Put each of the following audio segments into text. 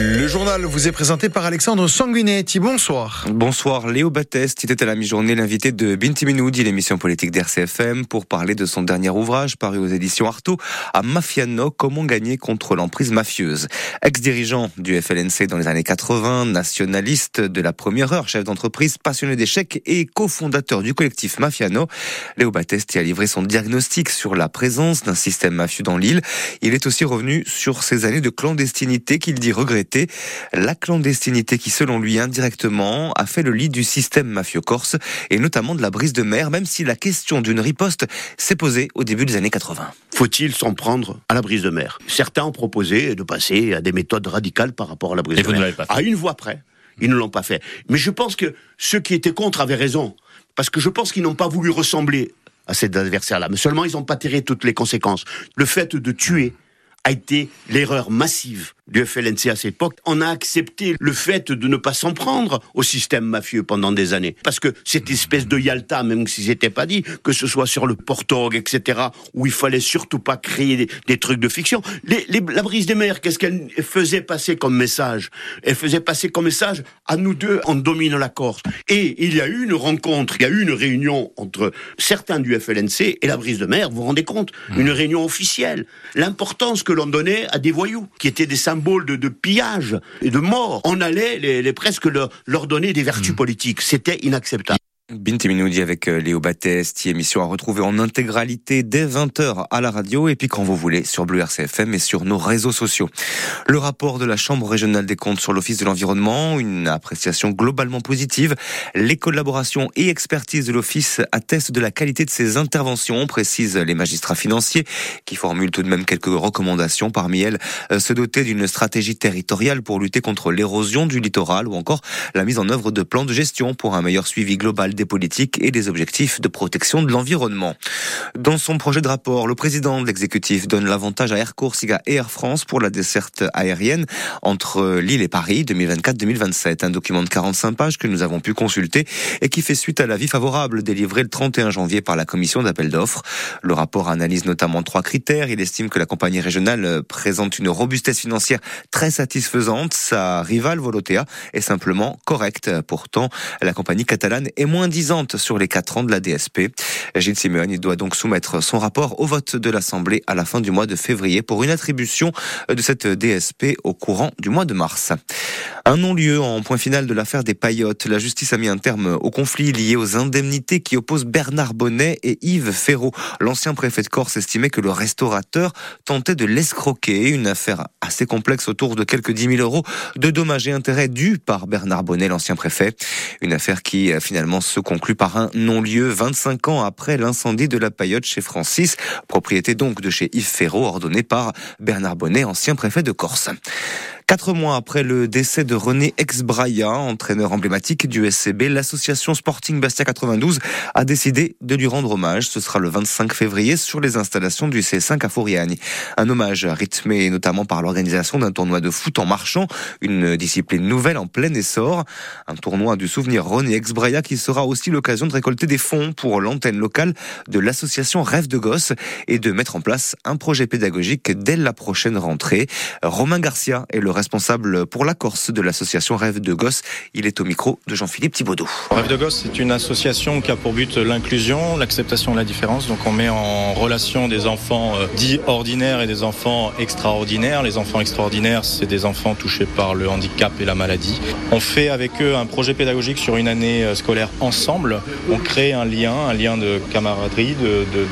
Le journal vous est présenté par Alexandre Sanguinetti. Bonsoir. Bonsoir. Léo Batteste était à la mi-journée l'invité de Binti Minoudi, l'émission politique d'RCFM, pour parler de son dernier ouvrage paru aux éditions Artaud, à Mafiano, comment gagner contre l'emprise mafieuse. Ex-dirigeant du FLNC dans les années 80, nationaliste de la première heure, chef d'entreprise, passionné d'échecs et cofondateur du collectif Mafiano, Léo Batteste y a livré son diagnostic sur la présence d'un système mafieux dans l'île. Il est aussi revenu sur ses années de clandestinité qu'il dit regretter la clandestinité qui, selon lui, indirectement, a fait le lit du système mafieux corse et notamment de la brise de mer, même si la question d'une riposte s'est posée au début des années 80. Faut-il s'en prendre à la brise de mer? Certains ont proposé de passer à des méthodes radicales par rapport à la brise de mer. À une voix près. Ils ne l'ont pas fait. Mais je pense que ceux qui étaient contre avaient raison. Parce que je pense qu'ils n'ont pas voulu ressembler à cet adversaire-là. Mais seulement, ils n'ont pas tiré toutes les conséquences. Le fait de tuer a été l'erreur massive du FLNC à cette époque, on a accepté le fait de ne pas s'en prendre au système mafieux pendant des années. Parce que cette espèce de Yalta, même si c'était pas dit, que ce soit sur le Portorg, etc., où il fallait surtout pas créer des, trucs de fiction. Les, la brise des mers, qu'est-ce qu'elle faisait passer comme message? Elle faisait passer comme message à nous deux, on domine la Corse. Et il y a eu une rencontre, il y a eu une réunion entre certains du FLNC et la brise de mer, vous vous rendez compte? Mmh. Une réunion officielle. L'importance que l'on donnait à des voyous, qui étaient des symbole de, pillage et de mort. On allait les, presque leur, leur, donner des vertus mmh. politiques. C'était inacceptable. Binti Minoudi avec euh, Léo Battesti, émission à retrouver en intégralité dès 20h à la radio et puis quand vous voulez sur Bleu RCFM et sur nos réseaux sociaux. Le rapport de la Chambre régionale des comptes sur l'Office de l'environnement, une appréciation globalement positive. Les collaborations et expertises de l'Office attestent de la qualité de ses interventions, précisent les magistrats financiers qui formulent tout de même quelques recommandations. Parmi elles, euh, se doter d'une stratégie territoriale pour lutter contre l'érosion du littoral ou encore la mise en œuvre de plans de gestion pour un meilleur suivi global des politiques et des objectifs de protection de l'environnement. Dans son projet de rapport, le président de l'exécutif donne l'avantage à Air Corsica et Air France pour la desserte aérienne entre Lille et Paris 2024-2027. Un document de 45 pages que nous avons pu consulter et qui fait suite à l'avis favorable délivré le 31 janvier par la commission d'appel d'offres. Le rapport analyse notamment trois critères. Il estime que la compagnie régionale présente une robustesse financière très satisfaisante. Sa rivale Volotea est simplement correcte. Pourtant, la compagnie catalane est moins disante sur les quatre ans de la DSP. Gilles Simeone doit donc soumettre son rapport au vote de l'Assemblée à la fin du mois de février pour une attribution de cette DSP au courant du mois de mars. Un non-lieu en point final de l'affaire des paillotes. La justice a mis un terme au conflit lié aux indemnités qui opposent Bernard Bonnet et Yves Ferraud. L'ancien préfet de Corse estimait que le restaurateur tentait de l'escroquer. Une affaire assez complexe autour de quelques 10 000 euros de dommages et intérêts dus par Bernard Bonnet, l'ancien préfet. Une affaire qui finalement se conclut par un non-lieu 25 ans après l'incendie de la paillote chez Francis, propriété donc de chez Yves Ferraud, ordonné par Bernard Bonnet, ancien préfet de Corse. Quatre mois après le décès de René Exbraya, entraîneur emblématique du SCB, l'association Sporting Bastia 92 a décidé de lui rendre hommage. Ce sera le 25 février sur les installations du C5 à Fouriagne. Un hommage rythmé notamment par l'organisation d'un tournoi de foot en marchant, une discipline nouvelle en plein essor. Un tournoi du souvenir René Exbraya qui sera aussi l'occasion de récolter des fonds pour l'antenne locale de l'association Rêve de Gosse et de mettre en place un projet pédagogique dès la prochaine rentrée. Romain Garcia le responsable pour la Corse de l'association Rêve de Gosse. Il est au micro de Jean-Philippe Thibaudot. Rêve de Gosse, c'est une association qui a pour but l'inclusion, l'acceptation de la différence. Donc on met en relation des enfants euh, dits ordinaires et des enfants extraordinaires. Les enfants extraordinaires, c'est des enfants touchés par le handicap et la maladie. On fait avec eux un projet pédagogique sur une année euh, scolaire ensemble. On crée un lien, un lien de camaraderie,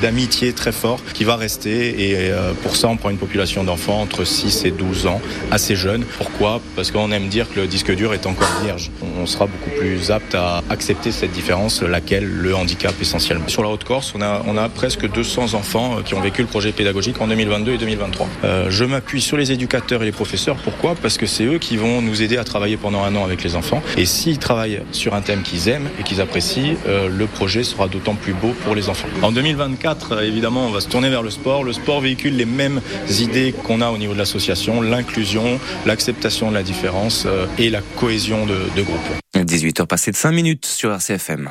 d'amitié très fort qui va rester. Et euh, pour ça, on prend une population d'enfants entre 6 et 12 ans, assez pourquoi? Parce qu'on aime dire que le disque dur est encore vierge. On sera beaucoup plus apte à accepter cette différence, laquelle le handicap essentiellement. Sur la Haute-Corse, on a, on a presque 200 enfants euh, qui ont vécu le projet pédagogique en 2022 et 2023. Euh, je m'appuie sur les éducateurs et les professeurs. Pourquoi? Parce que c'est eux qui vont nous aider à travailler pendant un an avec les enfants. Et s'ils travaillent sur un thème qu'ils aiment et qu'ils apprécient, euh, le projet sera d'autant plus beau pour les enfants. En 2024, évidemment, on va se tourner vers le sport. Le sport véhicule les mêmes idées qu'on a au niveau de l'association, l'inclusion, l'acceptation de la différence euh, et la cohésion de, de groupe. 18h passées de 5 minutes sur RCFM.